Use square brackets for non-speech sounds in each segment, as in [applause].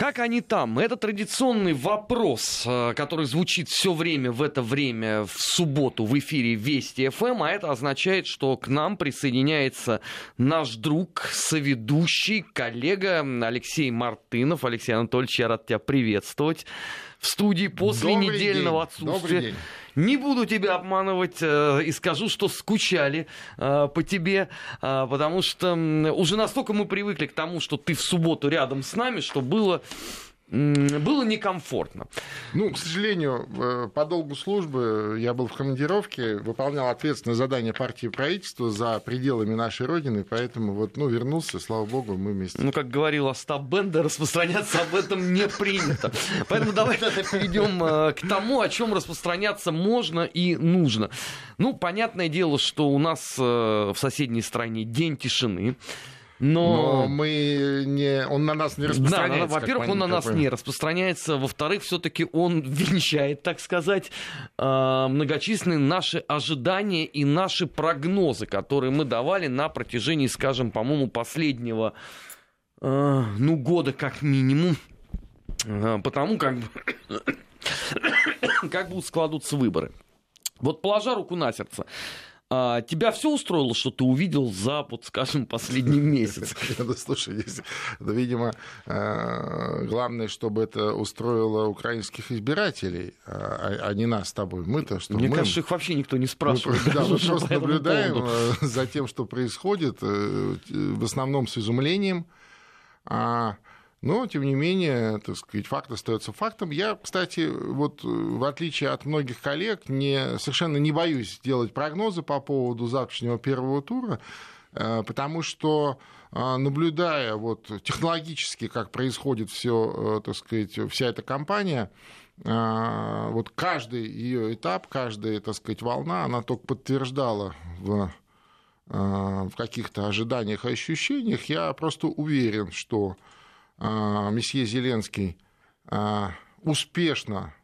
Как они там? Это традиционный вопрос, э, который звучит все время в это время в субботу в эфире Вести ФМ, а это означает, что к нам присоединяется наш друг, соведущий, коллега Алексей Мартынов. Алексей Анатольевич, я рад тебя приветствовать в студии после Добрый недельного день. отсутствия. Добрый день. Не буду тебя обманывать э, и скажу, что скучали э, по тебе, э, потому что уже настолько мы привыкли к тому, что ты в субботу рядом с нами, что было, было некомфортно. Ну, к сожалению, э, по долгу службы я был в командировке, выполнял ответственное задание партии правительства за пределами нашей Родины, поэтому вот, ну, вернулся, слава богу, мы вместе. Ну, как говорил Остап Бендер, [laughs] распространяться об этом не принято. Поэтому давай тогда перейдем э, к тому, о чем распространяться можно и нужно. Ну, понятное дело, что у нас э, в соседней стране день тишины. Но мы не, он на нас не распространяется. да, во-первых, он на нас не распространяется. Во-вторых, все-таки он [laughs] венчает, так сказать, э, многочисленные наши ожидания и наши прогнозы, которые мы давали на протяжении, скажем, по-моему, последнего, э, ну, года как минимум. Э, Потому как, бы- [coughs] как будут складываться выборы. Вот положа руку на сердце, а, тебя все устроило, что ты увидел за, вот, скажем, последний [laughs] месяц? Да, [laughs] слушай, здесь, да, видимо, э, главное, чтобы это устроило украинских избирателей, а а не нас с тобой. Мы-то что? Мне мы, кажется, их вообще никто не мы, спрашивает. да, мы просто наблюдаем поводу. э, за тем, что происходит, э, в основном с изумлением. А, Но, тем не менее, так сказать, факт остается фактом. Я, кстати, вот э, в отличие от многих коллег, не, совершенно не боюсь делать прогнозы по поводу завтрашнего первого тура, э, потому что э, наблюдая вот технологически, как происходит все, так сказать, вся эта кампания, э, вот каждый ее этап, каждая, так сказать, волна, она только подтверждала в э, в каких-то ожиданиях и ощущениях, я просто уверен, что э, месье Зеленский э, успешно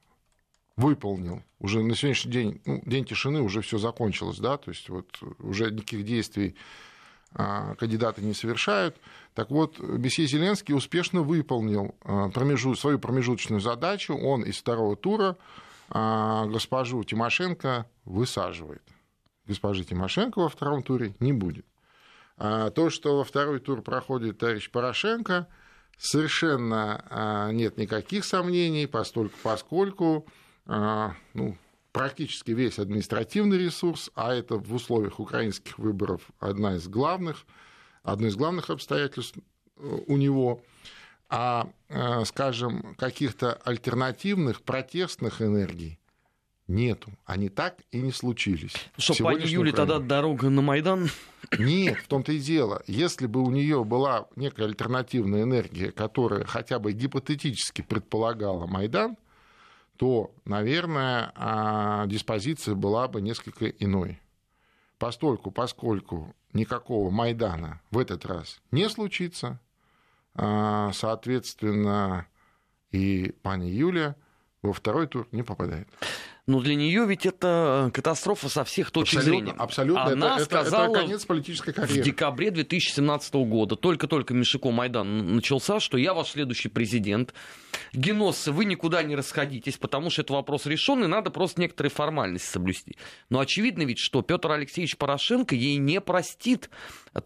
выполнил уже на сегодняшний день, ну, день тишины уже все закончилось, да, то есть вот уже никаких действий а, кандидаты не совершают. Так вот, месье Зеленский успешно выполнил а, промежу- свою промежуточную задачу. Он из второго тура а, госпожу Тимошенко высаживает. Госпожи Тимошенко во втором туре не будет. А то, что во второй тур проходит товарищ Порошенко, совершенно а, нет никаких сомнений, постольку, поскольку а, ну, практически весь административный ресурс, а это в условиях украинских выборов одна из главных, одно из главных обстоятельств э, у него, а, э, скажем, каких-то альтернативных протестных энергий нету. Они так и не случились. Что, В пани сегодняшней Юле Украине. тогда дорога на Майдан? Нет, в том-то и дело. Если бы у нее была некая альтернативная энергия, которая хотя бы гипотетически предполагала Майдан, то, наверное, а, диспозиция была бы несколько иной. Постольку, поскольку никакого Майдана в этот раз не случится, а, соответственно, и пани Юля во второй тур не попадает. Но для нее ведь это катастрофа со всех точек абсолютно, зрения. абсолютно. Она это, сказала это конец политической в карьеры. декабре 2017 года, только-только Мишико Майдан начался, что я ваш следующий президент. Геноссы, вы никуда не расходитесь, потому что это вопрос решенный, надо просто некоторые формальности соблюсти. Но очевидно ведь, что Петр Алексеевич Порошенко ей не простит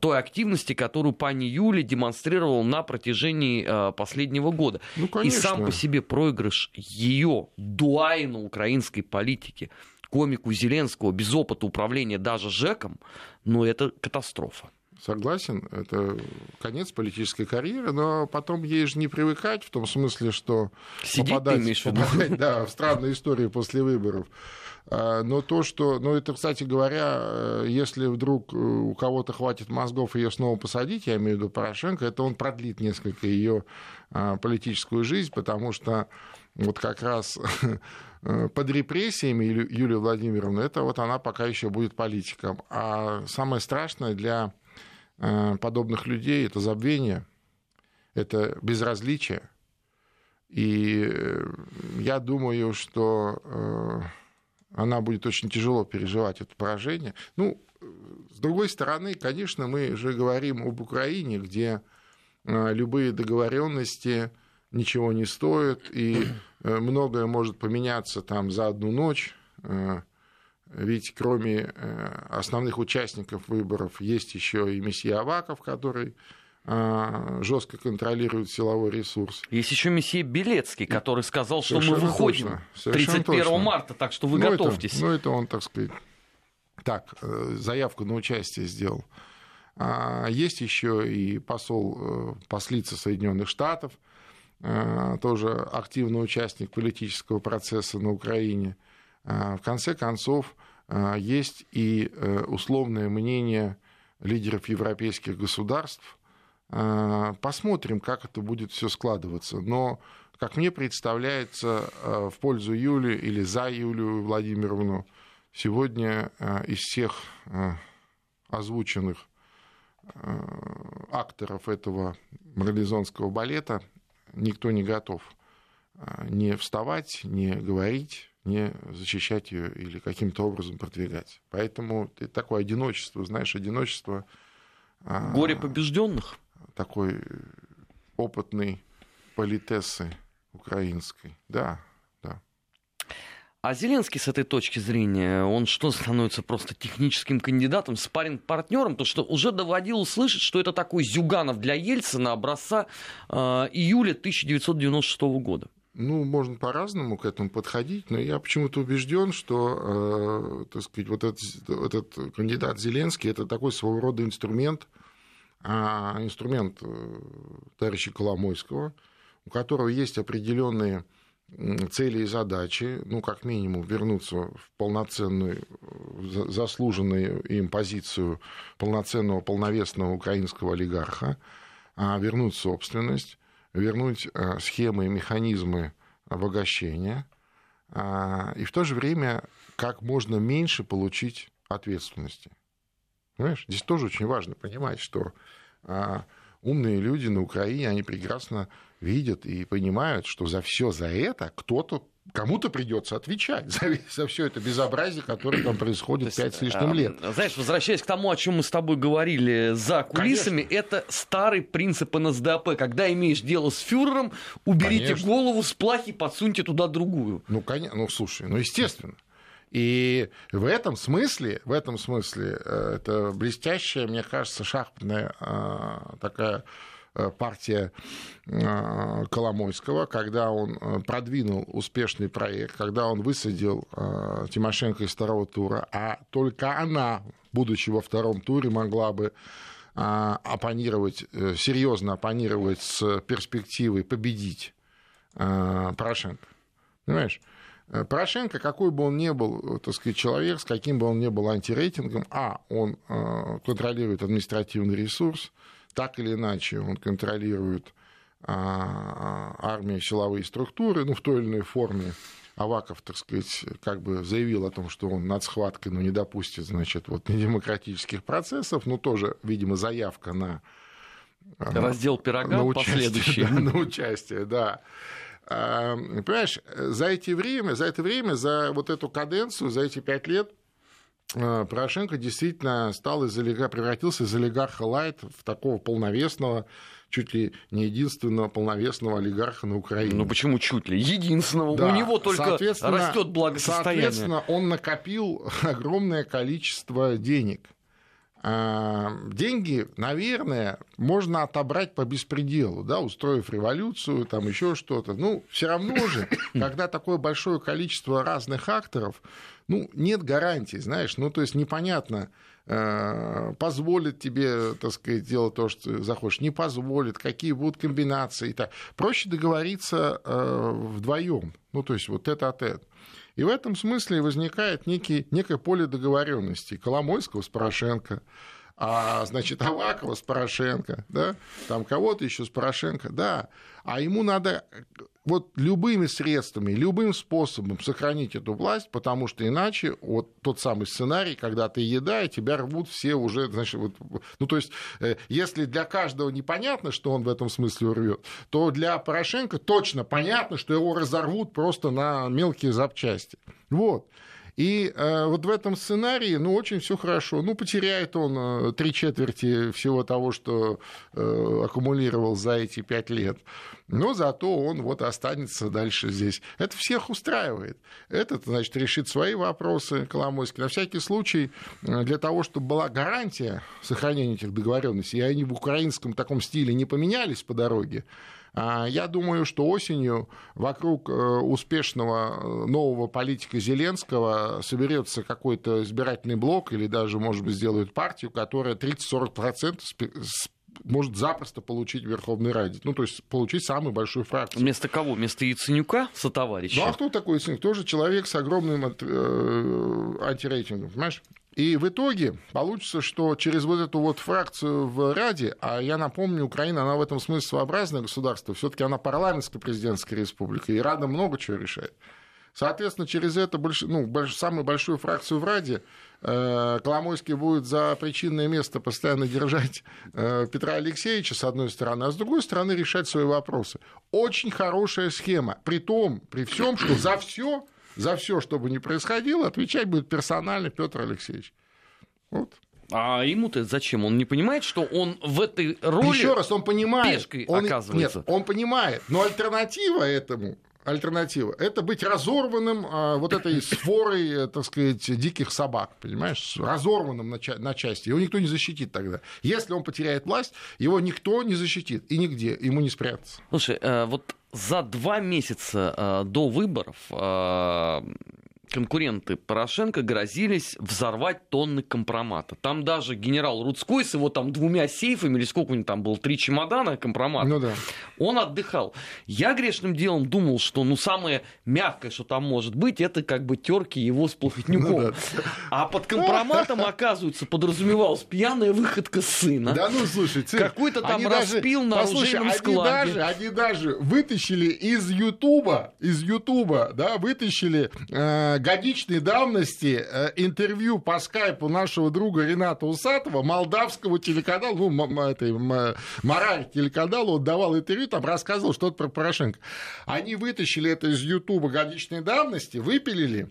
той активности, которую пани Юля демонстрировала на протяжении э, последнего года. Ну, И конечно. сам по себе проигрыш ее дуайну украинской политики, комику Зеленского без опыта управления даже ЖЭКом, ну это катастрофа. Согласен, это конец политической карьеры, но потом ей же не привыкать, в том смысле, что Сидеть попадать, попадать, да, в странные истории после выборов. А, Но то, что, ну это, кстати говоря, э, если вдруг э, у кого-то хватит мозгов ее снова посадить, я имею в виду Порошенко, это он продлит несколько ее политическую жизнь, потому что вот как раз [laughs] под репрессиями Юли- Юлии Владимировны, это вот она пока еще будет политиком. А самое страшное для э, подобных людей это забвение, это безразличие. И э, я думаю, что э, она будет очень тяжело переживать это поражение. Ну, э, с другой стороны, конечно, мы же говорим об Украине, где э, любые договоренности ничего не стоит, и многое может поменяться там за одну ночь. Ведь кроме основных участников выборов есть еще и месье Аваков, который жестко контролирует силовой ресурс. Есть еще месье Белецкий, который сказал, что Совершенно мы выходим точно. 31 точно. марта, так что вы ну, готовьтесь. Это, ну, это он, так сказать, так, э, заявку на участие сделал. А, есть еще и посол, э, послица Соединенных Штатов, э, тоже активный участник политического процесса на Украине. А, в конце концов, есть и условное мнение лидеров европейских государств, Э, посмотрим, как это будет все складываться. Но, как мне представляется, э, в пользу Юли или за Юлию Владимировну сегодня э, из всех озвученных акторов этого марлезонского балета никто не готов не вставать, не говорить, не защищать ее или каким-то образом продвигать. Поэтому такое одиночество, знаешь, одиночество... Горе побежденных? такой опытной политессы украинской. Да. А Зеленский с этой точки зрения, он что, становится просто техническим кандидатом, спаринг партнером То, что уже доводил слышать, что это такой Зюганов для Ельцина образца э, июля 1996 года. Ну, можно по-разному к этому подходить, но я почему-то убежден, что, э, так сказать, вот этот, этот кандидат Зеленский это такой своего рода инструмент – а инструмент э, товарища Коломойского, у которого есть определенные цели и задачи, ну, как минимум, вернуться в полноценную, заслуженную им позицию полноценного, полновесного украинского олигарха, а вернуть собственность, вернуть э, схемы и механизмы обогащения, а, и в то же время как можно меньше получить ответственности. Понимаешь? Здесь тоже очень важно понимать, что а, умные люди на Украине, они прекрасно видят и понимают, что за все за это кто-то кому-то придется отвечать за, [laughs] за все это безобразие, которое там происходит пять с лишним лет. А, знаешь, возвращаясь к тому, о чем мы с тобой говорили за кулисами, Конечно. это старый принцип НСДАП. Когда имеешь дело с фюрером, уберите Конечно. голову с плахи, подсуньте туда другую. Ну, конечно, ну слушай, ну естественно. И в этом смысле, в этом смысле э, это блестящая, мне кажется, шахматная э, такая э, партия Коломойского, когда он продвинул успешный проект, когда он высадил Тимошенко из второго тура, а только она, будучи во втором туре, могла бы оппонировать, серьезно оппонировать с перспективой победить Порошенко. Понимаешь? Э, Порошенко, какой бы он ни был, так сказать, человек, с каким бы он ни был антирейтингом, а, он э, контролирует административный ресурс, так или иначе он контролирует а, армию, силовые структуры, ну, в той или иной форме. Аваков, так сказать, как бы заявил о том, что он над схваткой ну, не допустит, значит, вот [laughs] недемократических процессов, но тоже, видимо, заявка на... Раздел пирога на участие, последующий. [laughs] Да, на участие, да. Понимаешь, за эти время, за это время, за вот эту каденцию, за эти пять лет а, Порошенко действительно стал из олигарха, превратился из олигарха лайт в такого полновесного, чуть ли не единственного полновесного олигарха на Украине. Ну почему чуть ли? Единственного. Да. У него только растет благосостояние. Соответственно, он накопил [laughs] огромное количество денег – деньги, наверное, можно отобрать по беспределу, да, устроив революцию, там еще что-то. Ну, все равно же, [coughs] когда такое большое количество разных акторов, ну, нет гарантий, знаешь, ну, то есть непонятно, э, позволит тебе, так сказать, делать то, что ты захочешь, не позволит, какие будут комбинации. И так. Проще договориться э, вдвоем, ну, то есть вот это от это. И в этом смысле возникает некий, некое поле договоренности Коломойского с Порошенко, а, значит, Авакова с Порошенко, да, там кого-то еще с Порошенко, да, а ему надо вот любыми средствами, любым способом сохранить эту власть, потому что иначе вот тот самый сценарий, когда ты еда, и тебя рвут все уже, значит, вот, ну то есть, э, если для каждого непонятно, что он в этом смысле урвет, то для Порошенко точно понятно, что его разорвут просто на мелкие запчасти. Вот. И э, вот в этом сценарии, ну, очень все хорошо. Ну, потеряет он э, три четверти всего того, что э, аккумулировал за эти пять лет. Но зато он вот останется дальше здесь. Это всех устраивает. Этот, значит, решит свои вопросы Коломойский. На всякий случай, э, для того, чтобы была гарантия сохранения этих договоренностей, и они в украинском таком стиле не поменялись по дороге, я думаю, что осенью вокруг э, успешного э, нового политика Зеленского соберется какой-то избирательный блок или даже, может быть, сделают партию, которая 30-40% может запросто получить Верховный Раде. Ну, то есть получить самую большую фракцию. Вместо кого? Вместо Яценюка, сотоварища? Ну, а кто такой Яценюк? Тоже человек с огромным э, антирейтингом, понимаешь? И в итоге получится, что через вот эту вот фракцию в Раде, а я напомню, Украина, она в этом смысле своеобразное государство, все таки она парламентская президентская республика, и Рада много чего решает. Соответственно, через это больш... ну, больш... самую большую фракцию в Раде э, Коломойский будет за причинное место постоянно держать э, Петра Алексеевича, с одной стороны, а с другой стороны решать свои вопросы. Очень хорошая схема. При том, при всем, что за все за все, что бы ни происходило, отвечать будет персонально Петр Алексеевич. Вот. А ему-то зачем? Он не понимает, что он в этой роли Еще раз, он понимает. Пешкой он, оказывается. Нет, он понимает. Но альтернатива этому альтернатива. Это быть разорванным а, вот этой [coughs] сворой, так сказать, диких собак, понимаешь, разорванным на, ча- на части. Его никто не защитит тогда. Если он потеряет власть, его никто не защитит. И нигде ему не спрятаться. Слушай, э, вот за два месяца э, до выборов э, конкуренты Порошенко грозились взорвать тонны компромата. Там даже генерал Рудской с его там двумя сейфами, или сколько у него там было, три чемодана компромата, ну, да. он отдыхал. Я грешным делом думал, что ну самое мягкое, что там может быть, это как бы терки его с Плохотнюком. Ну, да. А под компроматом, оказывается, подразумевалась пьяная выходка сына. Да ну, слушай, Какой-то там распил на оружейном складе. Они даже, они даже вытащили из Ютуба, из Ютуба, да, вытащили э, годичной давности э, интервью по скайпу нашего друга Рената Усатова, молдавского телеканала, ну, этой, мораль телеканала, он давал интервью, там рассказывал что-то про Порошенко. Они вытащили это из Ютуба годичной давности, выпилили,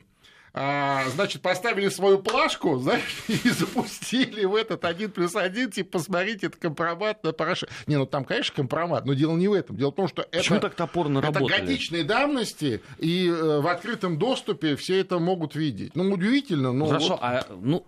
а, значит, поставили свою плашку, знаешь, [laughs] и запустили в этот один плюс один, типа, посмотрите, это компромат на Порошенко. Не, ну там, конечно, компромат, но дело не в этом. Дело в том, что Почему это, так топорно это работали? годичные давности, и э, в открытом доступе все это могут видеть. Ну, удивительно, но... Хорошо, вот... а, ну,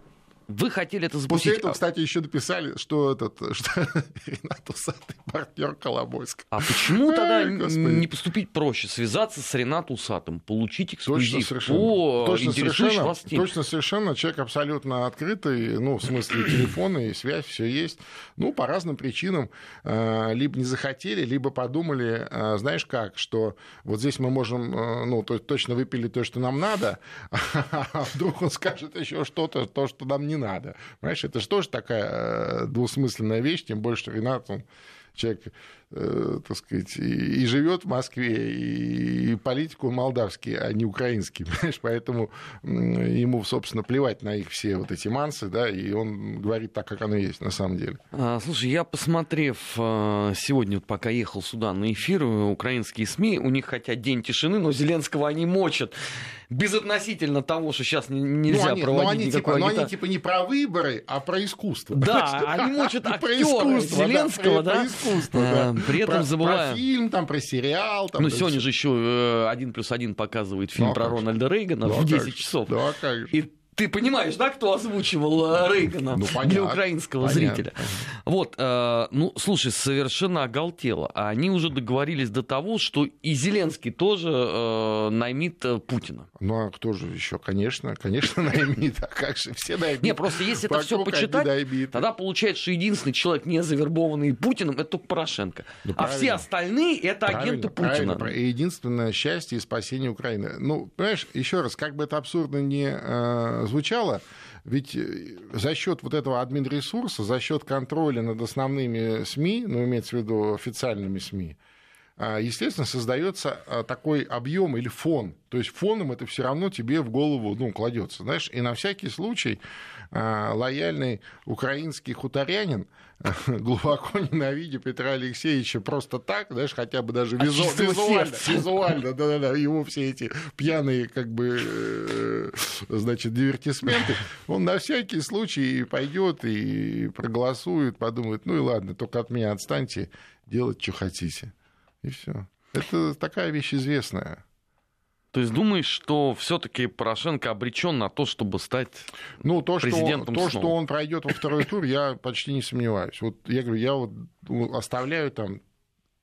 вы хотели это запустить. После этого, кстати, еще написали, что этот [laughs] что Ренат Усатый партнер Коломойского. А почему тогда не поступить проще? Связаться с Ренатом Усатым, получить эксклюзив точно совершенно. по точно совершенно, вас. Точно совершенно. Человек абсолютно открытый, ну, в смысле телефона и связь, все есть. Ну, по разным причинам. Э, либо не захотели, либо подумали, э, знаешь как, что вот здесь мы можем, э, ну, точно выпили то, что нам надо, [laughs] а вдруг он скажет еще что-то, то, что нам не надо. Понимаешь, это же тоже такая э, двусмысленная вещь, тем больше, Ренат, он человек Э, так сказать, и, и живет в Москве, и, и политику молдавский, а не украинский, [laughs] понимаешь, поэтому ему, собственно, плевать на их все вот эти мансы, да, и он говорит так, как оно есть на самом деле. А, слушай, я посмотрев а, сегодня, пока ехал сюда на эфир, украинские СМИ, у них хотят день тишины, но Зеленского они мочат безотносительно того, что сейчас нельзя ну, они, проводить но они, никакой типа, но они типа не про выборы, а про искусство. Да, [laughs] они мочат актера Зеленского, да, про искусство, да. При этом про, забываем... Про фильм, там, про сериал. Там, ну, сегодня же еще один плюс один показывает фильм ну, про Рональда Рейгана да, в 10 часов. Да, же. И ты понимаешь, да, кто озвучивал э, Рейгана ну, понятно, для украинского понятно. зрителя? Вот, э, ну, слушай, совершенно оголтело. Они уже договорились до того, что и Зеленский тоже э, наймит э, Путина. Ну, а кто же еще? Конечно, конечно, [laughs] наймит. А как же все наймит? Не, просто если это все почитать, тогда получается, что единственный человек, не завербованный Путиным, это только Порошенко. Ну, а все остальные это агенты Путина. Правильно. И единственное счастье и спасение Украины. Ну, понимаешь, еще раз, как бы это абсурдно не э, звучало, ведь э, за счет вот этого админресурса, за счет контроля над основными СМИ, ну, имеется в виду официальными СМИ, естественно, создается а, такой объем или фон. То есть фоном это все равно тебе в голову ну, кладется. Знаешь, и на всякий случай а, лояльный украинский хуторянин, [laughs] глубоко ненавидя Петра Алексеевича просто так, знаешь, хотя бы даже визу... визуально, [laughs] визуально, да, да, да, его все эти пьяные, как бы, э, значит, дивертисменты, он на всякий случай пойдет и проголосует, подумает, ну и ладно, только от меня отстаньте, делать, что хотите. И все. Это такая вещь известная. То есть думаешь, что все-таки Порошенко обречен на то, чтобы стать ну, то, президентом что он, То, что он пройдет во второй тур, я почти не сомневаюсь. Вот я говорю, я вот оставляю там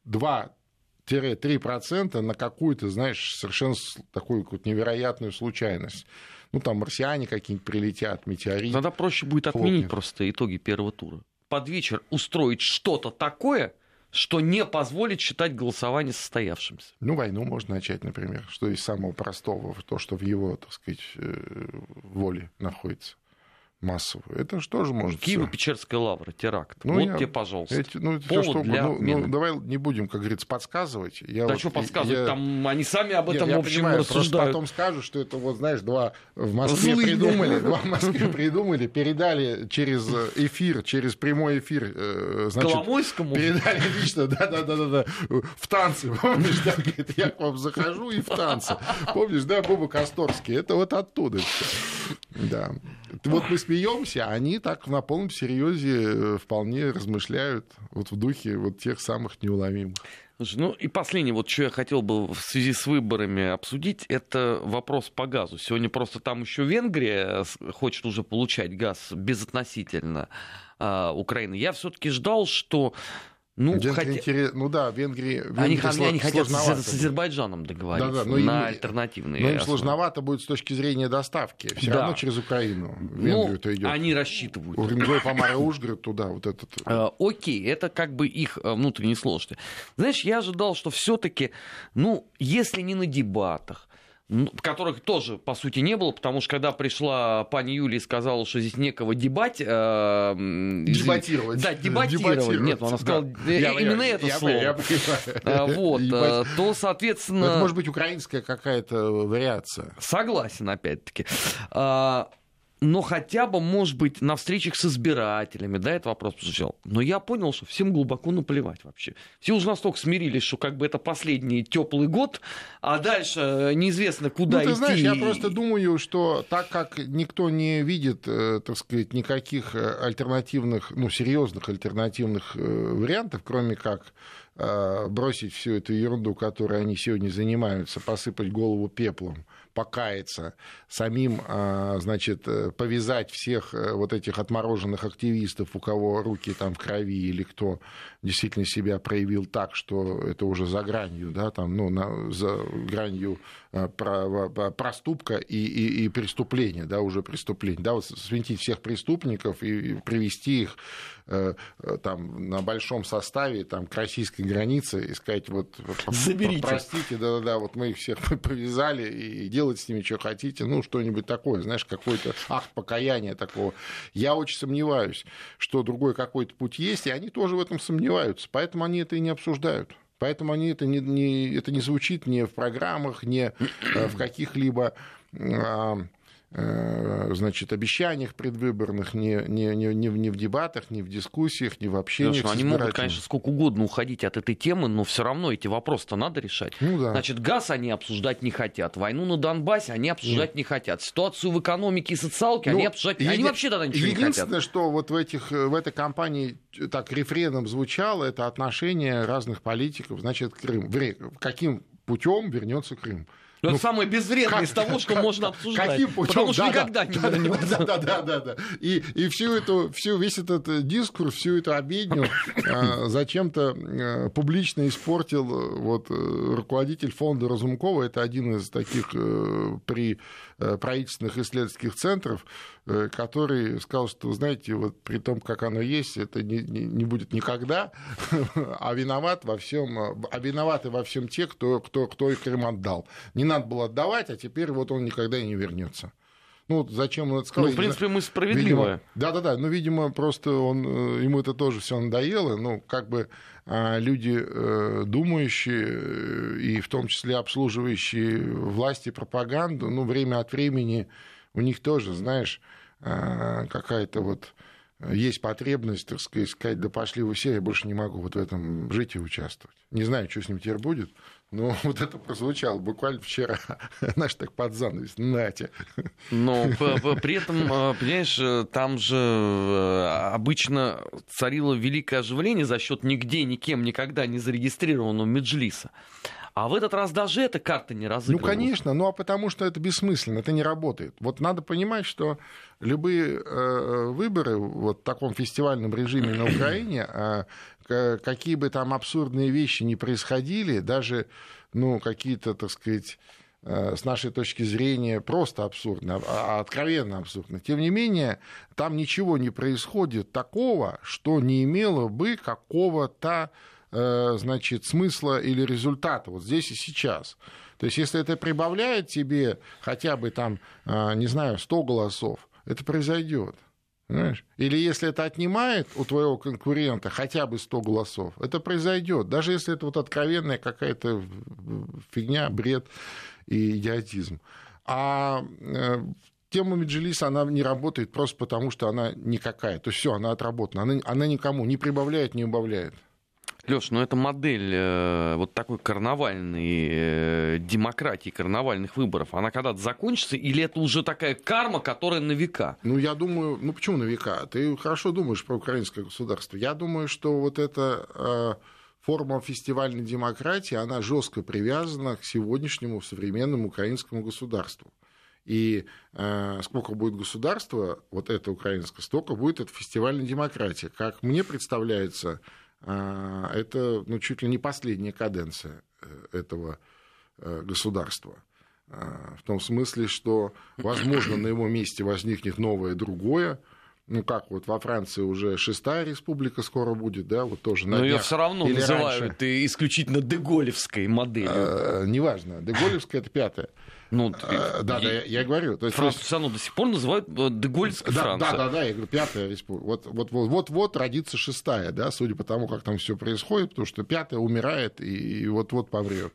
2-3% на какую-то, знаешь, совершенно такую вот невероятную случайность. Ну, там марсиане какие-нибудь прилетят, метеориты. Тогда проще будет отменить хлопнет. просто итоги первого тура. Под вечер устроить что-то такое, что не позволит считать голосование состоявшимся. Ну, войну можно начать, например, что из самого простого, то, что в его, так сказать, э, воле находится массовую. Это же может Киево-Печерская лавра, теракт. Ну, вот я, тебе, пожалуйста. Эти, ну, Повод все, что, для ну, ну, давай не будем, как говорится, подсказывать. Я да вот, что подсказывать? Я, Там они сами об этом, я, в общем, понимаю, рассуждают. потом скажут, что это, вот, знаешь, два в Москве Злые. придумали, два в Москве придумали, передали через эфир, через прямой эфир, э, значит, Коломойскому? передали лично, да-да-да, в танцы, помнишь, да, говорит, я к вам захожу и в танцы. Помнишь, да, Боба Косторский, это вот оттуда Да. Вот мы смеемся, а они так на полном серьезе э, вполне размышляют вот в духе вот тех самых неуловимых. Ну и последнее, вот что я хотел бы в связи с выборами обсудить, это вопрос по газу. Сегодня просто там еще Венгрия хочет уже получать газ безотносительно а, Украины. Я все-таки ждал, что ну, Венгрия хотя... интерес... ну да, Венгрии, Венгрии они, сло... они хотят с, с Азербайджаном договориться да, да, но на им... альтернативные. Но им основы. сложновато будет с точки зрения доставки. Все да. равно через Украину. В Венгрию-то ну, идет. Они рассчитывают. Уренгой, Помара, Ужгород туда, вот этот. А, окей, это как бы их э, внутренние сложности. Знаешь, я ожидал, что все-таки, ну, если не на дебатах, которых тоже, по сути, не было, потому что когда пришла пани Юлия и сказала, что здесь некого дебать... Э, дебатировать. Да, дебатировать. дебатировать. Нет, она сказала да. я, именно я, это я, слово. Я, я а, вот, э, то, соответственно... Это может быть украинская какая-то вариация. Согласен, опять-таки. Но хотя бы, может быть, на встречах с избирателями, да, этот вопрос прозвучал. Но я понял, что всем глубоко наплевать вообще. Все уже настолько смирились, что как бы это последний теплый год, а дальше э, неизвестно, куда ну, ты идти. знаешь, я просто думаю, что так как никто не видит, э, так сказать, никаких э, альтернативных, ну, серьезных альтернативных вариантов, кроме как бросить всю эту ерунду, которой они сегодня занимаются, посыпать голову пеплом, покаяться, самим, а, значит, э, повязать всех э, вот этих отмороженных активистов, у кого руки там в крови или кто действительно себя проявил так, что это уже за гранью, да, там, ну, на, за гранью э, проступка и, и, и преступления, да, уже преступления, да, вот свинтить всех преступников и, привести их там на большом составе там, к российской границе и сказать, вот, Заберите. простите, да-да-да, вот мы их всех [laughs] повязали и делать с ними что хотите, ну, что-нибудь такое, знаешь, какой-то акт покаяния такого. Я очень сомневаюсь, что другой какой-то путь есть, и они тоже в этом сомневаются, поэтому они это и не обсуждают. Поэтому они это не, не, это не звучит ни в программах, ни э, в каких-либо а, значит, обещаниях предвыборных, ни, ни, ни, ни, ни в дебатах, ни в дискуссиях, ни в общении. Они могут, конечно, сколько угодно уходить от этой темы, но все равно эти вопросы-то надо решать. Ну, да. Значит, газ они обсуждать не хотят, войну на Донбассе они обсуждать Нет. не хотят, ситуацию в экономике и социалке ну, они обсуждать... Еди... Они вообще тогда ничего не хотят. Единственное, что вот в, этих, в этой кампании так рефреном звучало, это отношение разных политиков, значит, Крым. Каким путем вернется Крым? Но ну, это самое безвредное из того, что как, можно обсуждать. Каким путем? Потому что да, никогда да, не да, вернется. Да, да, да, да. И, и всю эту, всю, весь этот э, дискурс, всю эту обедню э, [coughs] зачем-то э, публично испортил вот, руководитель фонда Разумкова. Это один из таких при правительственных исследовательских центров, который сказал, что, знаете, вот при том, как оно есть, это не, не, будет никогда, [laughs] а виноват во всем, а виноваты во всем те, кто, кто, кто Крым отдал. Не надо было отдавать, а теперь вот он никогда и не вернется. Ну, зачем он это сказал? Ну, в принципе, мы справедливы. Да-да-да, но, видимо, просто он, э, ему это тоже все надоело. Ну, как бы а, люди э, думающие э, и в том числе обслуживающие власти пропаганду, ну, время от времени у них тоже, знаешь, а, какая-то вот есть потребность, так сказать, да пошли вы все, я больше не могу вот в этом жить и участвовать. Не знаю, что с ним теперь будет, но [laughs] вот это прозвучало буквально вчера, [laughs] наш так под занавес, нате. Но [laughs] при этом, а, понимаешь, там же э, обычно царило великое оживление за счет нигде, никем, никогда не зарегистрированного Меджлиса. А в этот раз даже эта карта не разыгрывалась. Ну, конечно, ну а потому что это бессмысленно, это не работает. Вот надо понимать, что любые э, выборы вот в таком фестивальном режиме на Украине, э, какие бы там абсурдные вещи ни происходили, даже ну, какие-то, так сказать, э, с нашей точки зрения просто абсурдно, а, а откровенно абсурдно. Тем не менее, там ничего не происходит такого, что не имело бы какого-то значит, смысла или результата вот здесь и сейчас. То есть, если это прибавляет тебе хотя бы там, э, не знаю, 100 голосов, это произойдет. Понимаешь? Или если это отнимает у твоего конкурента хотя бы 100 голосов, это произойдет. Даже если это вот откровенная какая-то фигня, бред и идиотизм. А э, тема Меджилиса, она не работает просто потому, что она никакая. То есть все, она отработана. Она, она никому не прибавляет, не убавляет. Леш, ну это модель э, вот такой карнавальной э, демократии, карнавальных выборов. Она когда-то закончится, или это уже такая карма, которая на века? Ну, я думаю, ну почему на века? Ты хорошо думаешь про украинское государство. Я думаю, что вот эта э, форма фестивальной демократии, она жестко привязана к сегодняшнему современному украинскому государству. И э, сколько будет государства, вот это украинское, столько будет это фестивальная демократия. Как мне представляется, это ну, чуть ли не последняя каденция э, этого э, государства. А, в том смысле, что, возможно, на его месте возникнет новое другое, ну как вот во Франции уже шестая республика скоро будет, да, вот тоже на Но ее все равно Или называют раньше. исключительно деголевской моделью. А, неважно, деголевская это пятая. Ну, а, да, да, я, я говорю. То есть, Францию все равно до сих пор называют э, Дегольской да, Францией. Да, да, да, я говорю, пятая республика. Вот, вот, вот, вот, вот родится шестая, да, судя по тому, как там все происходит, потому что пятая умирает и вот-вот поврет.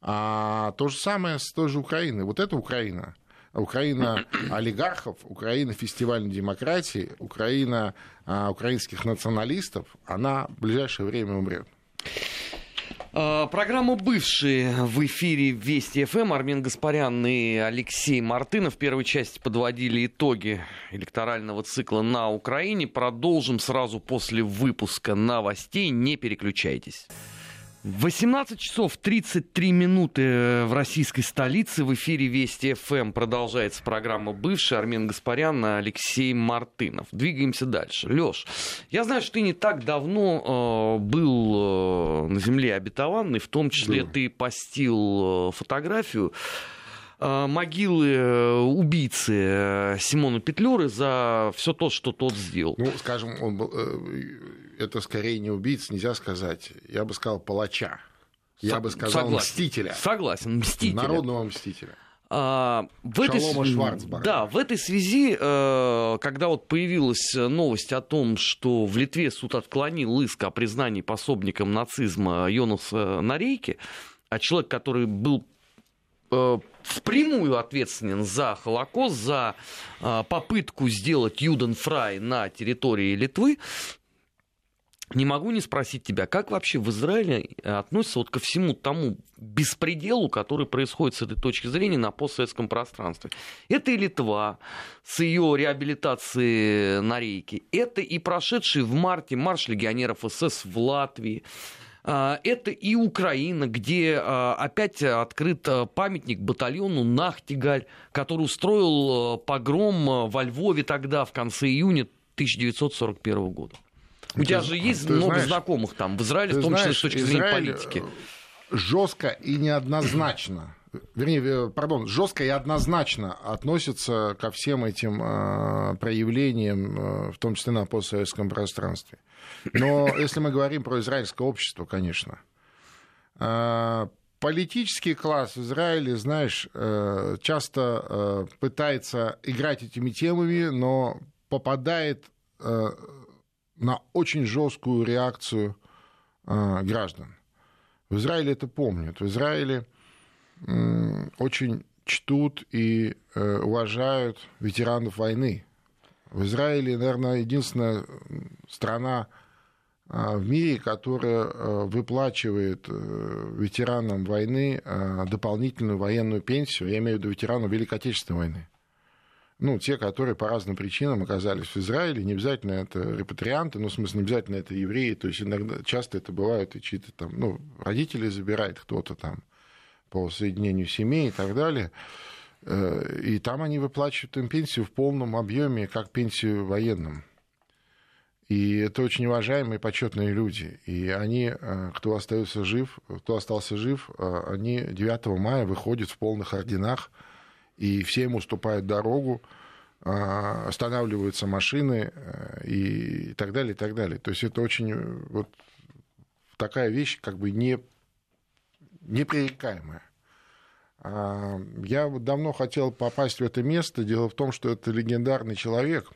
А то же самое с той же Украиной. Вот это Украина. Украина [clears throat] олигархов, Украина фестивальной демократии, Украина а, украинских националистов, она в ближайшее время умрет. А, программа «Бывшие» в эфире Вести ФМ. Армен Гаспарян и Алексей Мартынов в первой части подводили итоги электорального цикла на Украине. Продолжим сразу после выпуска новостей. Не переключайтесь. 18 часов 33 минуты в российской столице. В эфире Вести ФМ продолжается программа «Бывший». Армен Гаспарян, Алексей Мартынов. Двигаемся дальше. Леш, я знаю, что ты не так давно э, был э, на земле обетованной, в том числе да. ты постил э, фотографию Э, могилы э, убийцы э, Симона Петлюры за все то, что тот сделал. Ну, скажем, он был, это скорее не убийца, нельзя сказать. Я бы сказал палача. Я Со- бы сказал согласен. мстителя. Согласен, мстителя. Народного мстителя. А, в этой, да, в этой связи, когда вот появилась новость о том, что в Литве суд отклонил иск о признании пособником нацизма Йонаса Нарейки, а человек, который был впрямую ответственен за Холокост, за попытку сделать Юденфрай на территории Литвы, не могу не спросить тебя, как вообще в Израиле относятся вот ко всему тому беспределу, который происходит с этой точки зрения на постсоветском пространстве. Это и Литва с ее реабилитацией на рейке, это и прошедший в марте марш легионеров СС в Латвии, а, это и Украина, где а, опять открыт а, памятник батальону Нахтигаль, который устроил погром во Львове тогда, в конце июня 1941 года. У ты, тебя же есть много знаешь, знакомых там в Израиле, в том числе с точки зрения Израиль политики. Жестко и неоднозначно [clears throat] вернее, э, пардон, жестко и однозначно относится ко всем этим проявлениям, в том числе на постсоветском пространстве. Но [clears throat] если мы говорим про израильское общество, конечно, а, политический класс в Израиле, знаешь, э, часто пытается играть этими темами, но попадает на очень жесткую реакцию граждан. В Израиле это помнят. В Израиле очень чтут и уважают ветеранов войны. В Израиле, наверное, единственная страна а, в мире, которая а, выплачивает э, ветеранам войны а, дополнительную военную пенсию, я имею в виду ветеранам Великой Отечественной войны. Ну, те, которые по разным причинам оказались в Израиле, не обязательно это репатрианты, ну, в смысле, не обязательно это евреи, то есть иногда, часто это бывают и чьи-то там, ну, родители забирает кто-то там по соединению семей и так далее. Э, и там они выплачивают им пенсию в полном объеме, как пенсию военным. И это очень уважаемые, почетные люди. И они, э, кто остается жив, кто остался жив, э, они 9 мая выходят в полных орденах, и все им уступают дорогу, останавливаются машины и так далее, и так далее. То есть это очень вот такая вещь, как бы не, непререкаемая. А, я давно хотел попасть в это место. Дело в том, что это легендарный человек.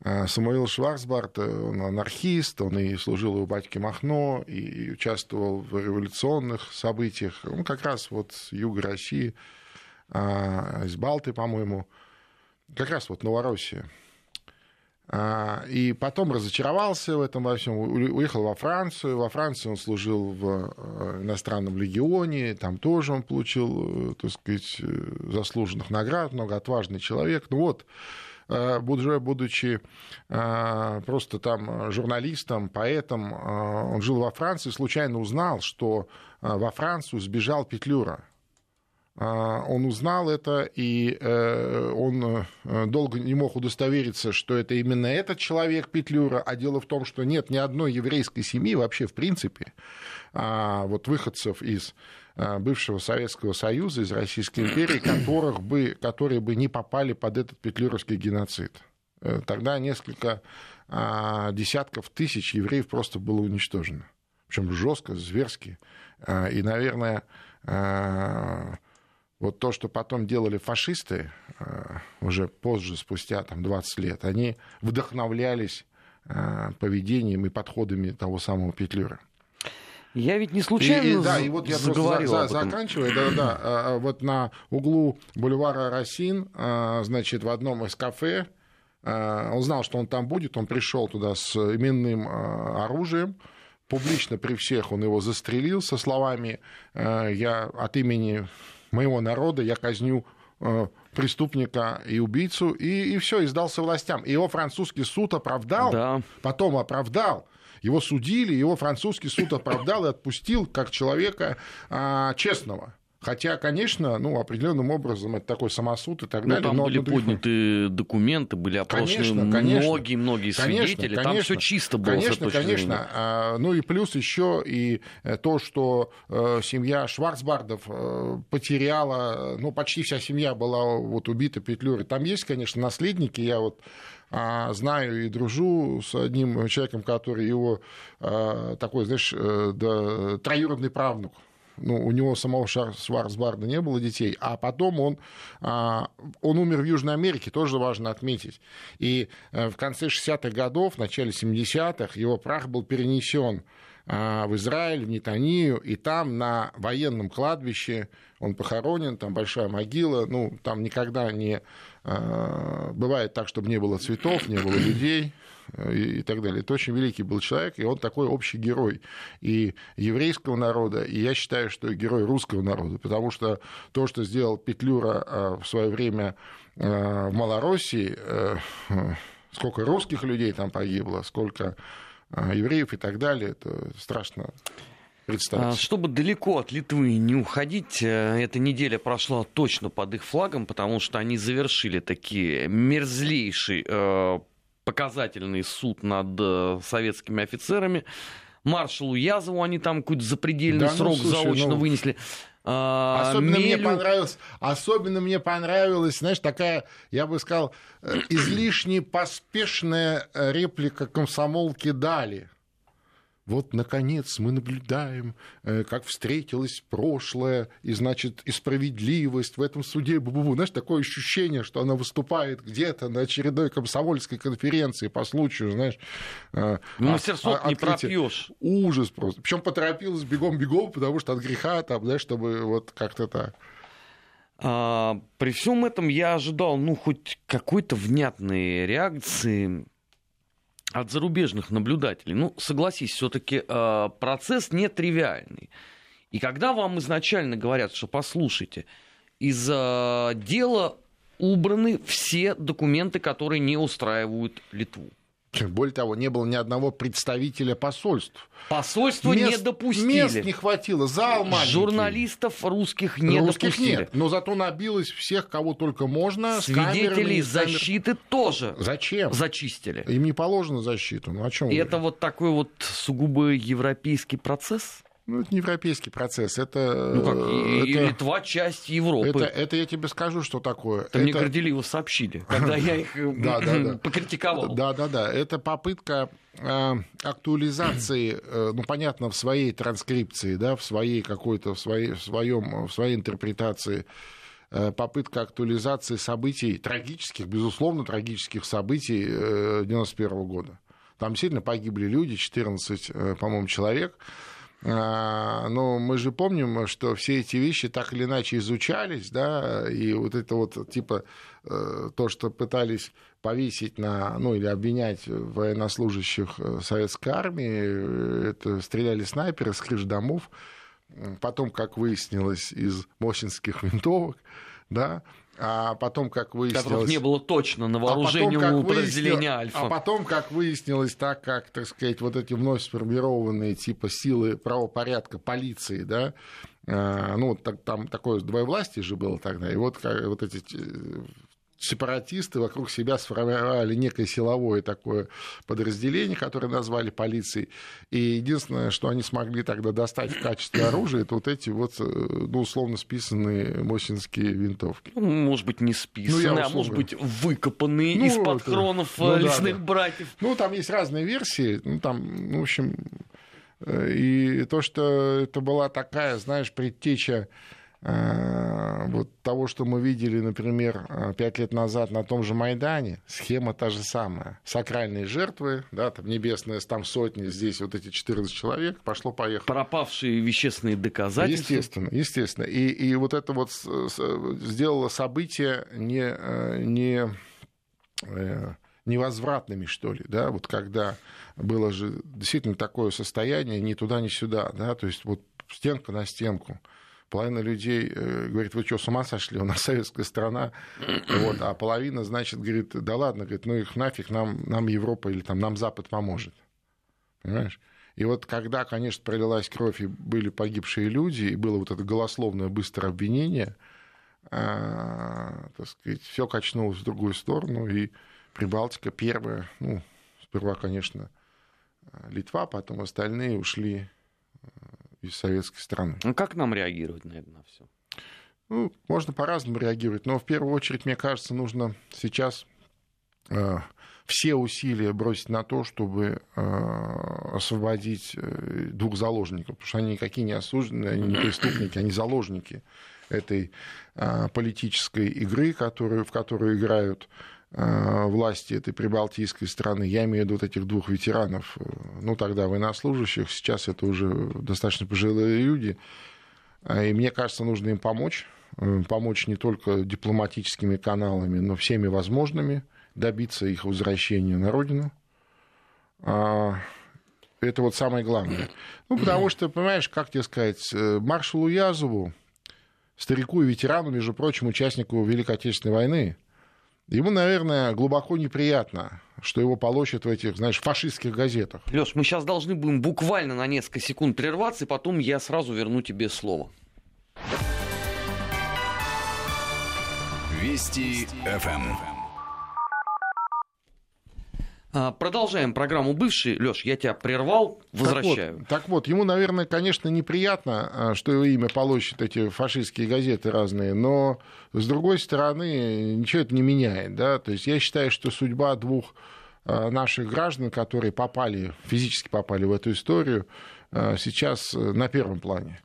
А, Самуил Шварцбарт, он анархист, он и служил у батьки Махно, и участвовал в революционных событиях. Он как раз вот с юга России, а, из Балты, по-моему, как раз вот Новороссия. А, и потом разочаровался в этом во всем, уехал во Францию. Во Франции он служил в э, иностранном легионе, там тоже он получил, э, так сказать, э, заслуженных наград, много отважный человек. Ну вот, уже будучи просто там журналистом, поэтом, он жил во Франции, случайно узнал, что во Францию сбежал Петлюра а, он узнал это, и э, он э, долго не мог удостовериться, что это именно этот человек Петлюра, а дело в том, что нет ни одной еврейской семьи вообще в принципе, а, вот выходцев из э, бывшего Советского Союза, из Российской империи, которых бы, которые бы не попали под этот петлюровский геноцид. Тогда несколько а, десятков тысяч евреев просто было уничтожено. Причем жестко, зверски. И, наверное, вот то, что потом делали фашисты, э, уже позже, спустя там, 20 лет, они вдохновлялись э, поведением и подходами того самого Петлюра. Я ведь не случайно и, и, да, и вот я заговорил за, за, заканчиваю, да, да, э, вот на углу бульвара Росин, значит, в одном из кафе, он знал, что он там будет, он пришел туда с именным оружием, публично при всех он его застрелил со словами «я от имени моего народа, я казню э, преступника и убийцу, и, и все, и сдался властям. И его французский суд оправдал, да. потом оправдал. Его судили, его французский суд оправдал и отпустил как человека а, честного. Хотя, конечно, ну, определенным образом это такой самосуд и так ну, далее. Там но были подняты документы, были опрошены многие-многие свидетели. Конечно, там все чисто было. Конечно, конечно. А, ну и плюс еще и э, то, что э, семья Шварцбардов э, потеряла, ну, почти вся семья была вот убита Петлюрой. Там есть, конечно, наследники. Я вот а, знаю и дружу с одним человеком, который его а, такой, знаешь, да, троюродный правнук ну, у него самого Шварцбарда не было детей, а потом он, а, он умер в Южной Америке, тоже важно отметить. И э, в конце 60-х годов, в начале 70-х его прах был перенесен а, в Израиль, в Нетанию, и там на военном кладбище он похоронен, там большая могила, ну, там никогда не а, бывает так, чтобы не было цветов, не было людей, и, и так далее. Это очень великий был человек, и он такой общий герой и еврейского народа, и я считаю, что герой русского народа, потому что то, что сделал Петлюра а, в свое время а, в Малороссии, э, сколько русских людей там погибло, сколько а, евреев и так далее, это страшно представить. Чтобы далеко от Литвы не уходить, э, эта неделя прошла точно под их флагом, потому что они завершили такие мерзлейший э, показательный суд над э, советскими офицерами. Маршалу Язову они там какой-то запредельный да, ну, срок слушай, заочно ну... вынесли. А, особенно Мелю... мне понравилось, особенно мне понравилась, знаешь, такая, я бы сказал, э, излишне поспешная реплика комсомолки Дали. Вот, наконец, мы наблюдаем, э, как встретилось прошлое, и, значит, и справедливость в этом суде. Бу-бу-бу. Знаешь, такое ощущение, что она выступает где-то на очередной комсомольской конференции по случаю, знаешь. Ну, мастерство не пропьешь. Ужас просто. Причем поторопилась бегом-бегом, потому что от греха, там, знаешь, чтобы вот как-то так. А, при всем этом я ожидал, ну, хоть какой-то внятной реакции от зарубежных наблюдателей. Ну, согласись, все-таки э, процесс нетривиальный. И когда вам изначально говорят, что послушайте, из э, дела убраны все документы, которые не устраивают Литву. [laughs] Более того, не было ни одного представителя посольств. Посольство мест, не допустили. Мест не хватило, зал маленький. Журналистов русских не русских допустили. Нет, но зато набилось всех, кого только можно. Свидетелей защиты камер... тоже Зачем? зачистили. Им не положено защиту. Ну, о чем И это вот такой вот сугубо европейский процесс? Ну, это не европейский процесс, это... Ну как, и, это, Литва часть Европы. Это, это я тебе скажу, что такое. Это, это... мне горделиво сообщили, когда я их [laughs] [laughs] покритиковал. Да-да-да, это попытка э, актуализации, э, ну, понятно, в своей транскрипции, да, в своей какой-то, в, своей, в, своем, в своей интерпретации э, попытка актуализации событий, трагических, безусловно, трагических событий 91 года. Там сильно погибли люди, 14, по-моему, человек. А, но мы же помним, что все эти вещи так или иначе изучались, да, и вот это вот типа э, то, что пытались повесить на, ну или обвинять военнослужащих э, советской армии, э, это стреляли снайперы с крыш домов, потом, как выяснилось, из мосинских винтовок, да, а потом, как выяснилось... Которых не было точно на вооружении а потом, у подразделения Альфа. А потом, как выяснилось, так как, так сказать, вот эти вновь сформированные типа силы правопорядка полиции, да, а, ну, так, там такое двоевластие же было тогда, и вот, вот эти сепаратисты вокруг себя сформировали некое силовое такое подразделение, которое назвали полицией. И единственное, что они смогли тогда достать в качестве оружия, это вот эти вот, э, ну, условно списанные мосинские винтовки. Ну, может быть, не списанные, ну, а может быть, выкопанные ну, из-под это... хронов ну, лесных да, братьев. Ну, там есть разные версии. Ну, там, ну, в общем, э, и то, что это была такая, знаешь, предтеча Э, вот того, что мы видели, например, э, пять лет назад на том же Майдане, схема та же самая. Сакральные жертвы, да, там небесные, там сотни, здесь вот эти 14 человек, пошло-поехало. Пропавшие вещественные доказательства. Естественно, естественно. И, и вот это вот сделало события не, э, не невозвратными, что ли, да, вот когда было же действительно такое состояние ни туда, ни сюда, да, то есть вот стенка на стенку, половина людей э, говорит, вы что, с ума сошли, у нас советская страна, вот, а половина, значит, говорит, да ладно, говорит, ну их нафиг, нам, нам Европа или там нам Запад поможет, понимаешь? И вот когда, конечно, пролилась кровь и были погибшие люди, и было вот это голословное быстрое обвинение, а, так сказать, все качнулось в другую сторону, и Прибалтика первая, ну, сперва, конечно, Литва, потом остальные ушли из советской страны. Ну как нам реагировать на это на все? Ну, можно по-разному реагировать, но в первую очередь, мне кажется, нужно сейчас э, все усилия бросить на то, чтобы э, освободить э, двух заложников, потому что они никакие не осужденные, они не преступники, они заложники этой э, политической игры, которую, в которую играют власти этой прибалтийской страны, я имею в виду вот этих двух ветеранов, э, ну тогда военнослужащих, сейчас это уже достаточно пожилые люди, э, и мне кажется, нужно им помочь, помочь не только дипломатическими каналами, но всеми возможными, добиться их возвращения на родину. А, это вот самое главное. Ну, потому что, понимаешь, как тебе сказать, маршалу Язову, старику и ветерану, между прочим, участнику Великой Отечественной войны, Ему, наверное, глубоко неприятно, что его полощут в этих, знаешь, фашистских газетах. Леш, мы сейчас должны будем буквально на несколько секунд прерваться, и потом я сразу верну тебе слово. Вести ФМ. А, продолжаем программу «Бывший». Леш, я тебя прервал, возвращаю. Так вот, так вот, ему, наверное, конечно, неприятно, а, что его имя полощут эти фашистские газеты разные, но, с другой стороны, ничего это не меняет. Да? То есть я считаю, что судьба двух наших граждан, которые попали, физически попали в эту историю, сейчас на первом плане.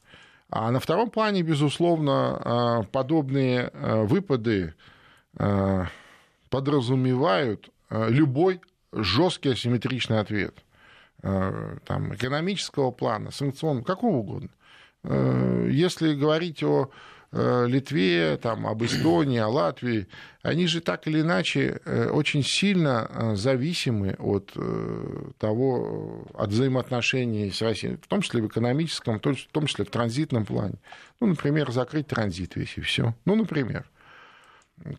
А на втором плане, безусловно, подобные выпады подразумевают любой жесткий асимметричный ответ там, экономического плана, санкционного, какого угодно. Если говорить о Э, Литве, там, об Эстонии, о Латвии, они же так или иначе э, очень сильно э, зависимы от того, от взаимоотношений с Россией, в том числе в экономическом, в том числе в транзитном плане. Ну, например, закрыть транзит весь и все. Ну, например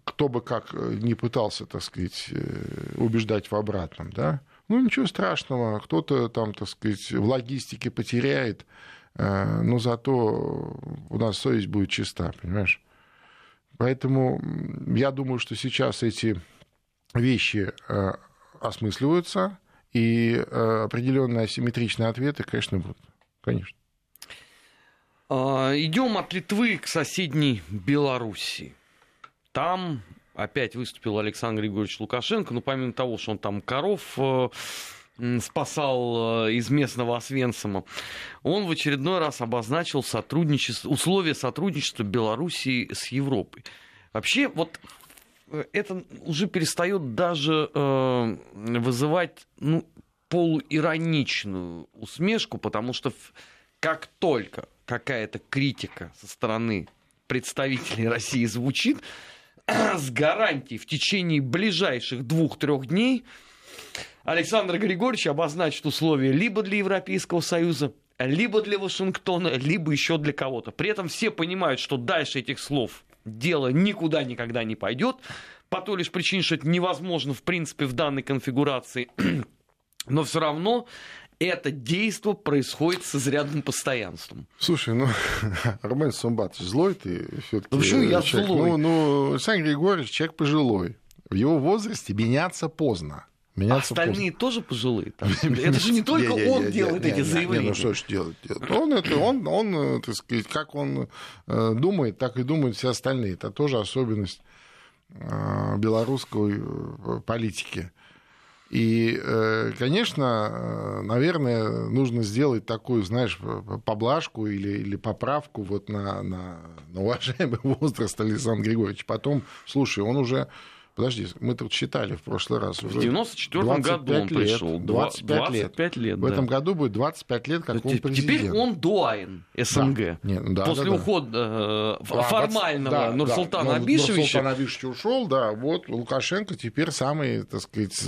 кто бы как не пытался, так сказать, убеждать в обратном, да, ну, ничего страшного, кто-то там, так сказать, в логистике потеряет, Э, но зато у нас совесть будет чиста, понимаешь? Поэтому я думаю, что сейчас эти вещи э, осмысливаются, и э, определенные асимметричные ответы, конечно, будут. Конечно. А, Идем от Литвы к соседней Белоруссии. Там опять выступил Александр Григорьевич Лукашенко, но помимо того, что он там коров спасал э, из местного Освенцима, он в очередной раз обозначил сотрудничество, условия сотрудничества Белоруссии с Европой. Вообще, вот э, это уже перестает даже э, вызывать ну, полуироничную усмешку, потому что как только какая-то критика со стороны представителей России звучит, [clears throat] с гарантией в течение ближайших двух-трех дней Александр Григорьевич обозначит условия либо для Европейского Союза, либо для Вашингтона, либо еще для кого-то. При этом все понимают, что дальше этих слов дело никуда никогда не пойдет, по той лишь причине, что это невозможно в принципе в данной конфигурации. [clears throat] Но все равно это действо происходит с изрядным постоянством. Слушай, ну, [laughs] Армен Сумбатович, злой ты все-таки. Ну, почему я человек? злой? Ну, ну, Александр Григорьевич человек пожилой. В его возрасте меняться поздно. Меняться Остальные поздно. тоже пожилые. Там. [laughs] Это же не только он делает эти заявления. Ну что ж делать? Он, это, он, он, э, так сказать, как он э, думает, так и думают все остальные. Это тоже особенность э, белорусской политики. И, конечно, наверное, нужно сделать такую, знаешь, поблажку или, или поправку вот на, на, на уважаемый [laughs] возраст Александра Григорьевича. Потом, слушай, он уже Подожди, мы тут считали в прошлый раз. В 94 году он лет, пришел. 25, 25 лет. лет. В да. этом году будет 25 лет, как он президент. Теперь он дуайн СНГ. Да. Нет, ну да, После да, ухода э, да, формального да, Нурсултана да, Абишевича. Нурсултан Абишевич ушел, да. Вот Лукашенко теперь самый, так сказать,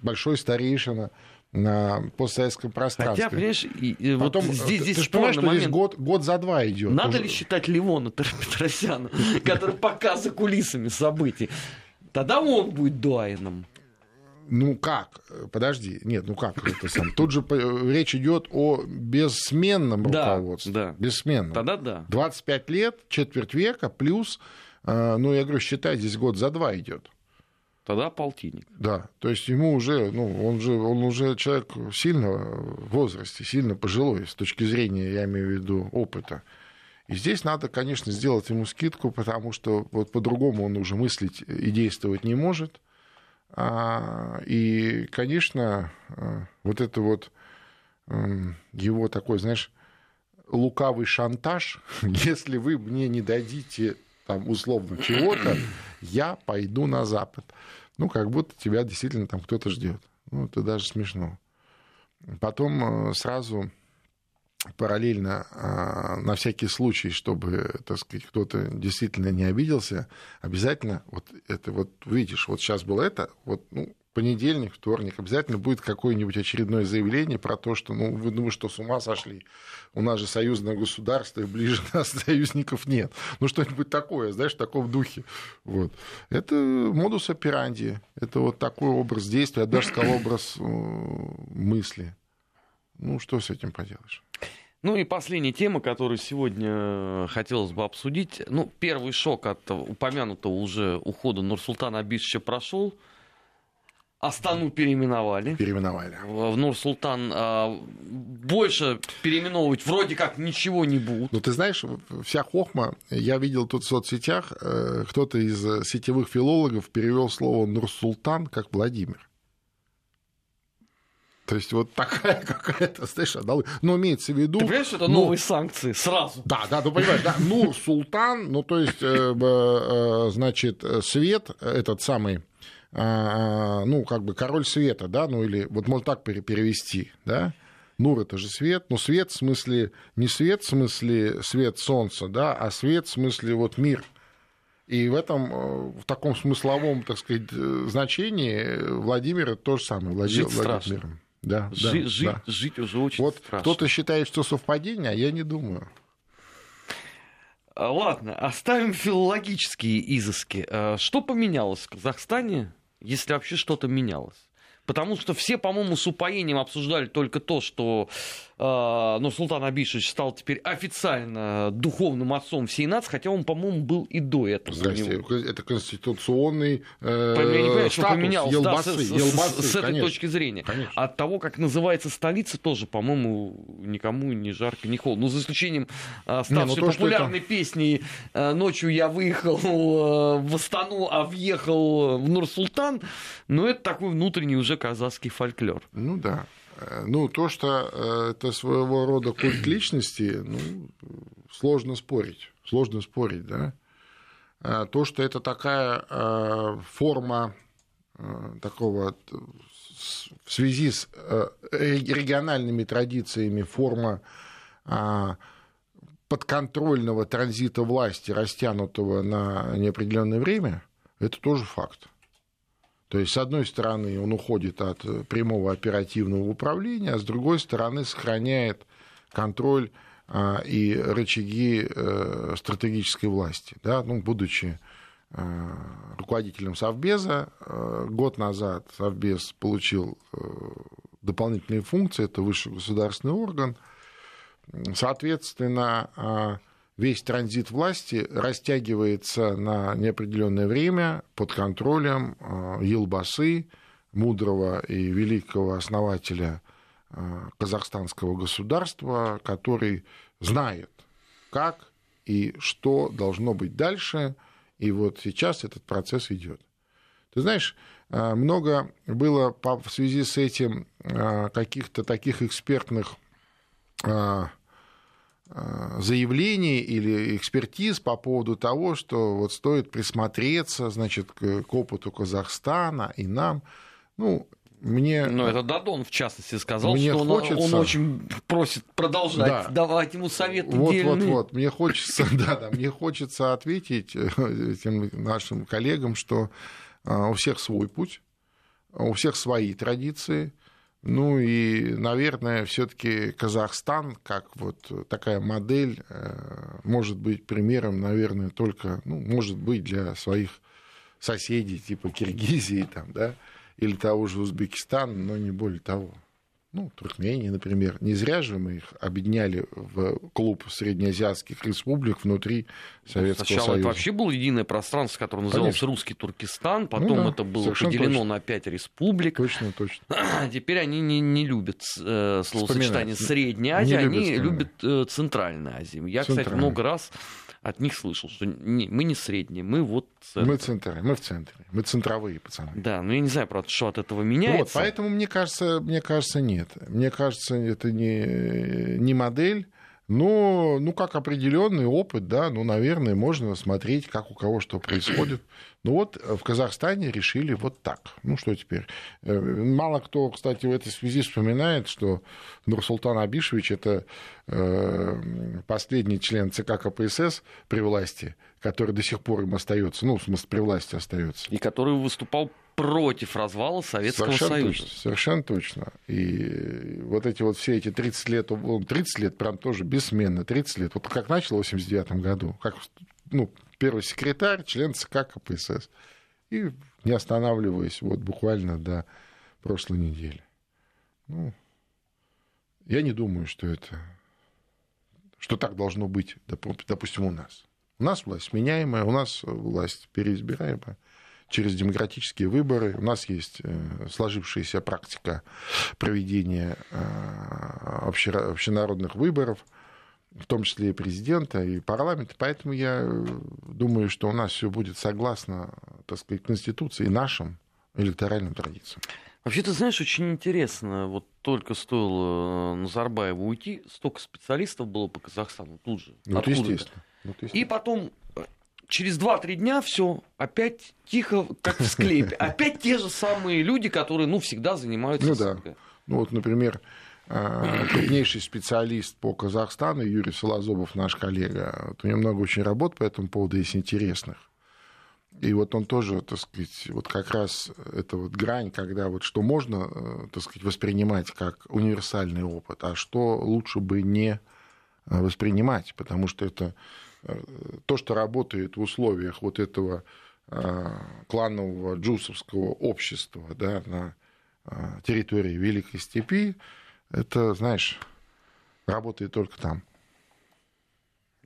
большой старейшина на постсоветском пространстве. Хотя, понимаешь, и, Потом, вот здесь, здесь ты же понимаешь, что здесь год, год за два идет. Надо уже. ли считать Ливона Петросяна, [laughs] который пока за кулисами событий? Тогда он будет дуайном. Ну как? Подожди. Нет, ну как это сам? Тут же речь идет о бессменном да, руководстве. Да. Бессменном. Тогда да. 25 лет, четверть века, плюс, э, ну, я говорю, считай, здесь год за два идет. Тогда полтинник. Да, то есть ему уже, ну, он же, он уже человек сильно в возрасте, сильно пожилой с точки зрения, я имею в виду, опыта. И здесь надо, конечно, сделать ему скидку, потому что вот по-другому он уже мыслить и действовать не может. А, и, конечно, а, вот это вот его такой, знаешь, лукавый шантаж, [laughs] если вы мне не дадите там условно чего-то, я пойду на Запад. Ну, как будто тебя действительно там кто-то ждет. Ну, это даже смешно. Потом э, сразу параллельно а, на всякий случай, чтобы, так сказать, кто-то действительно не обиделся, обязательно, вот это вот, видишь, вот сейчас было это, вот, ну, понедельник, вторник, обязательно будет какое-нибудь очередное заявление про то, что, ну, вы думаете, что с ума сошли? У нас же союзное государство, и ближе [laughs] нас союзников нет. Ну, что-нибудь такое, знаешь, в таком духе. Вот. Это модус операнди, это вот такой образ действия, я даже сказал образ э, мысли. Ну, что с этим поделаешь? Ну и последняя тема, которую сегодня э, хотелось бы обсудить. Ну, первый шок от упомянутого уже ухода Нурсултана Абишевича прошел. Астану переименовали. Переименовали. В Нур-Султан а, больше переименовывать вроде как ничего не будут. Ну, ты знаешь, вся хохма, я видел тут в соцсетях, э, кто-то из сетевых филологов перевел слово Нур-Султан как Владимир. То есть вот такая [laughs] какая-то, знаешь, одолы. Но имеется в виду... Ты понимаешь, это ну, новые санкции сразу? Да, да, ну понимаешь, да. Ну, султан, ну то есть, э, э, значит, свет, этот самый, э, ну, как бы король света, да, ну или вот можно так перевести, да, Нур это же свет, но свет в смысле, не свет в смысле свет солнца, да, а свет в смысле вот мир. И в этом, в таком смысловом, так сказать, значении Владимир это то же самое. Владимир, Жить страшно. Да, Жи- да, жить, да. жить уже очень вот страшно. Кто-то считает, что совпадение, а я не думаю. А, ладно, оставим филологические изыски. А, что поменялось в Казахстане, если вообще что-то менялось? Потому что все, по-моему, с упоением обсуждали только то, что ну, Султан Абишевич стал теперь официально духовным отцом всей нации, хотя он, по-моему, был и до этого. Здрасте, это конституционный э, Я не понимаю, что поменялось елбасы, да, с, елбасы, с, с этой точки зрения. Конечно. От того, как называется столица, тоже, по-моему, никому не жарко, не холодно. Ну, за исключением э, ставшей не, ну, то, популярной это... песни э, «Ночью я выехал э, в Астану, а въехал в Нур-Султан», но это такой внутренний уже казахский фольклор. Ну да. Ну, то, что это своего рода культ личности, ну, сложно спорить. Сложно спорить, да. То, что это такая форма такого в связи с региональными традициями форма подконтрольного транзита власти, растянутого на неопределенное время, это тоже факт. То есть, с одной стороны, он уходит от прямого оперативного управления, а с другой стороны, сохраняет контроль а, и рычаги э, стратегической власти. Да? Ну, будучи э, руководителем Совбеза, э, год назад Совбез получил дополнительные функции, это высший государственный орган. Соответственно, а, весь транзит власти растягивается на неопределенное время под контролем Елбасы, мудрого и великого основателя казахстанского государства, который знает, как и что должно быть дальше, и вот сейчас этот процесс идет. Ты знаешь, много было в связи с этим каких-то таких экспертных заявлений или экспертиз по поводу того, что вот стоит присмотреться, значит, к, опыту Казахстана и нам. Ну, мне... Ну, это Дадон, в частности, сказал, мне что он, хочется... он очень просит продолжать Да. давать ему советы Вот, дельные. вот, вот. Мне хочется, [laughs] да, да, мне хочется ответить э, этим нашим коллегам, что а, у всех свой путь, у всех свои традиции. Ну и, наверное, все-таки Казахстан, как вот такая модель, э, может быть примером, наверное, только, ну, может быть, для своих соседей, типа Киргизии, там, да, или того же Узбекистана, но не более того. Ну, Туркмении, например. Не зря же мы их объединяли в клуб среднеазиатских республик внутри Советского Сначала Союза. это вообще было единое пространство, которое называлось Конечно. Русский Туркестан, потом да, это было поделено точно. на пять республик. Точно, точно. [clears throat] Теперь они не, не любят э, словосочетание. Средняя Азия, любят они вспоминать. любят э, Центральная Азия. Я, кстати, много раз от них слышал, что не- мы не средние, мы вот... центр. Мы центре, мы в центре, мы центровые пацаны. Да, но я не знаю, правда, что от этого Вот, меняется. поэтому мне кажется, мне кажется, нет. Мне кажется, это не, не модель, но, ну, как определенный опыт, да, ну, наверное, можно смотреть, как у кого что происходит. Ну вот в Казахстане решили вот так. Ну что теперь? Э, Мало кто, кстати, в этой связи вспоминает, что Нурсултан Абишевич это э, последний член ЦК КПСС при власти, который до сих пор им остается, ну, в смысле, при власти остается. И который выступал против развала Советского Совершенно Союза. точно, совершенно точно. И вот эти вот все эти 30 лет, он 30 лет прям тоже бессменно, 30 лет. Вот как начал в 89 году, как ну, первый секретарь, член ЦК КПСС. И не останавливаясь вот буквально до прошлой недели. Ну, я не думаю, что это что так должно быть, допу- допустим, у нас. У нас власть меняемая, у нас власть переизбираемая через демократические выборы. У нас есть э, сложившаяся практика проведения э, обще- общенародных выборов, в том числе и президента, и парламента. Поэтому я э, думаю, что у нас все будет согласно, так сказать, Конституции и нашим электоральным традициям. Вообще, ты знаешь, очень интересно. Вот только стоило Назарбаеву уйти, столько специалистов было по Казахстану тут же. Ну, вот естественно. Вот естественно. И потом через 2-3 дня все опять тихо, как в склепе. [laughs] Опять те же самые люди, которые, ну, всегда занимаются Ну да. Ну вот, например, а, крупнейший специалист по Казахстану Юрий Солозобов, наш коллега. Вот у него много очень работ по этому поводу есть интересных. И вот он тоже, так сказать, вот как раз это вот грань, когда вот что можно, э, так сказать, воспринимать как универсальный опыт, а что лучше бы не э, воспринимать, потому что это э, то, что работает в условиях вот этого кланового джусовского общества да, на территории Великой Степи, это, знаешь, работает только там.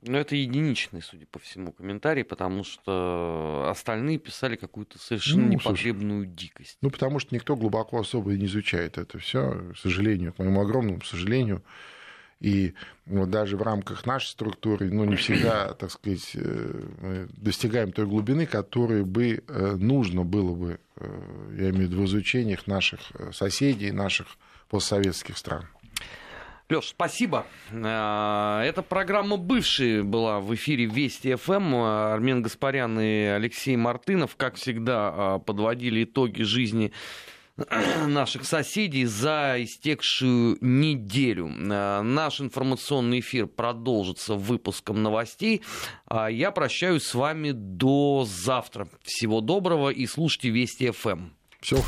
Но это единичный, судя по всему, комментарий, потому что остальные писали какую-то совершенно ну, непотребную слушай, дикость. Ну, потому что никто глубоко особо не изучает это все, к сожалению, к моему огромному сожалению. И вот даже в рамках нашей структуры, ну, не всегда, так сказать, э, мы достигаем той глубины, которой бы э, нужно было бы, э, я имею в виду, в изучениях наших соседей, наших постсоветских стран. Леш, спасибо. Эта программа бывшая была в эфире Вести ФМ. Армен Гаспарян и Алексей Мартынов, как всегда, подводили итоги жизни [clears throat] наших соседей за истекшую неделю. Э, наш информационный эфир продолжится выпуском новостей. Я прощаюсь с вами до завтра. Всего доброго и слушайте Вести ФМ.